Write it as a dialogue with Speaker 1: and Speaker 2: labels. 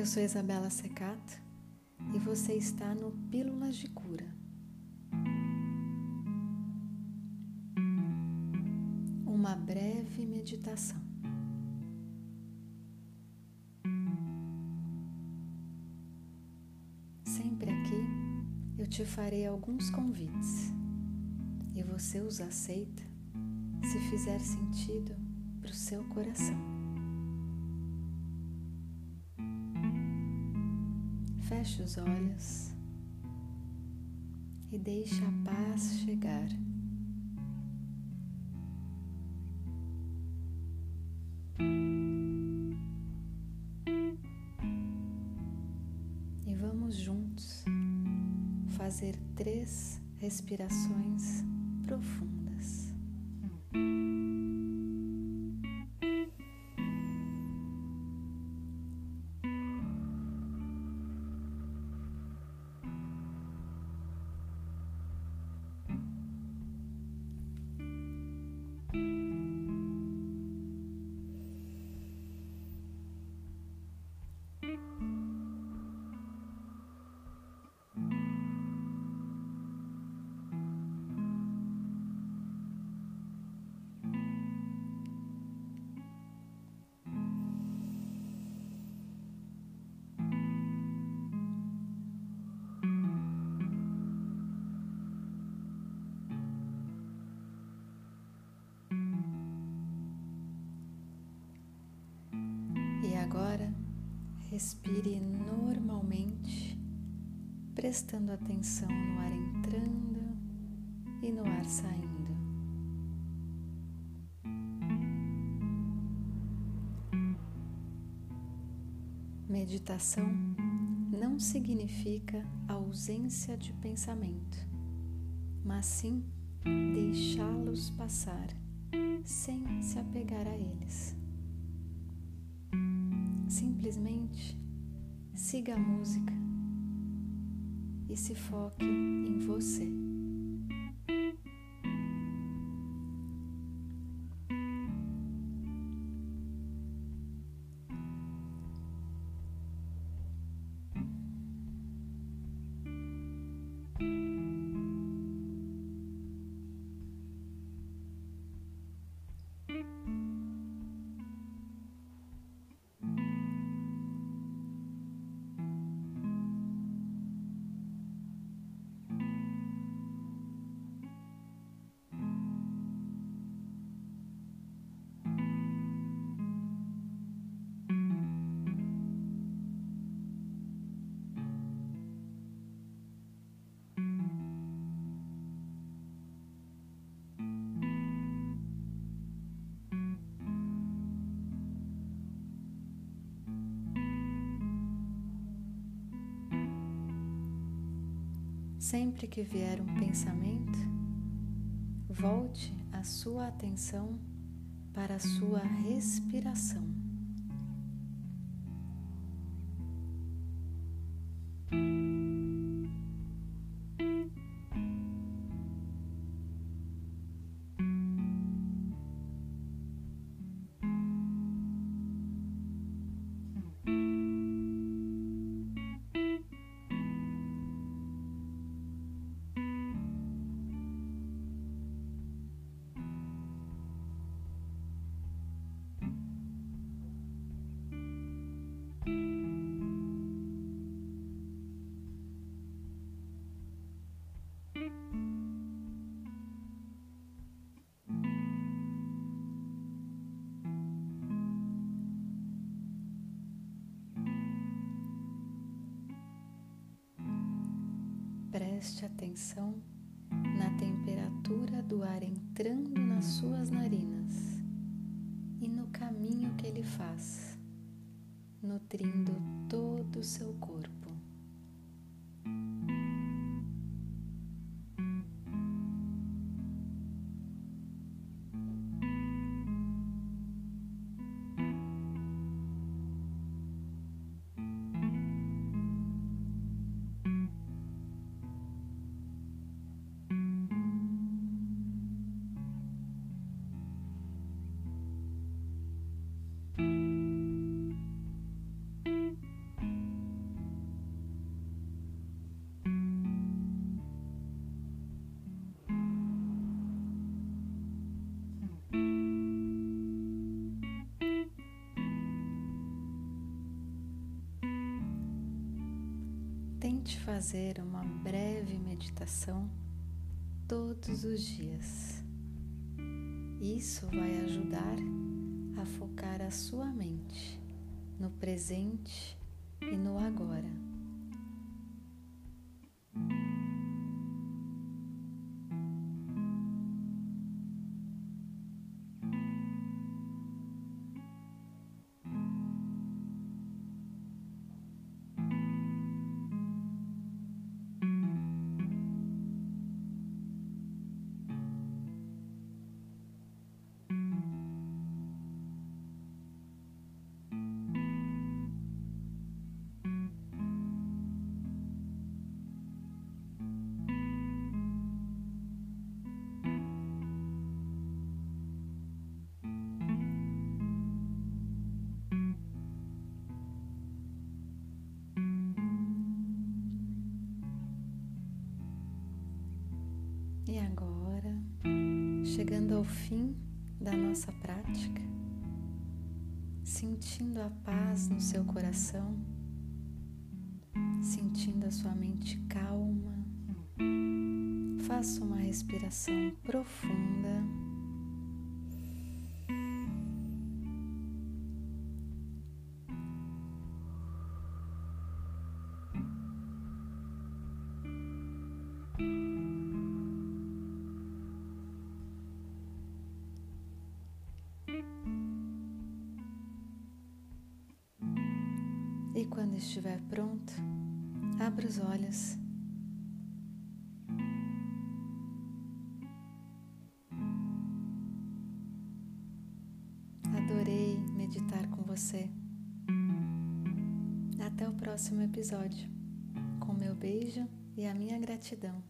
Speaker 1: Eu sou Isabela Secato e você está no Pílulas de Cura. Uma breve meditação. Sempre aqui eu te farei alguns convites e você os aceita se fizer sentido para o seu coração. Feche os olhos e deixe a paz chegar. E vamos juntos fazer três respirações profundas. Agora respire normalmente, prestando atenção no ar entrando e no ar saindo. Meditação não significa ausência de pensamento, mas sim deixá-los passar sem se apegar a eles. Simplesmente siga a música e se foque em você. Sempre que vier um pensamento, volte a sua atenção para a sua respiração. Preste atenção na temperatura do ar entrando nas suas narinas e no caminho que ele faz, nutrindo todo o seu corpo. Tente fazer uma breve meditação todos os dias. Isso vai ajudar a focar a sua mente no presente e no agora. Chegando ao fim da nossa prática, sentindo a paz no seu coração, sentindo a sua mente calma, faça uma respiração profunda. E quando estiver pronto, abra os olhos. Adorei meditar com você. Até o próximo episódio. Com meu beijo e a minha gratidão.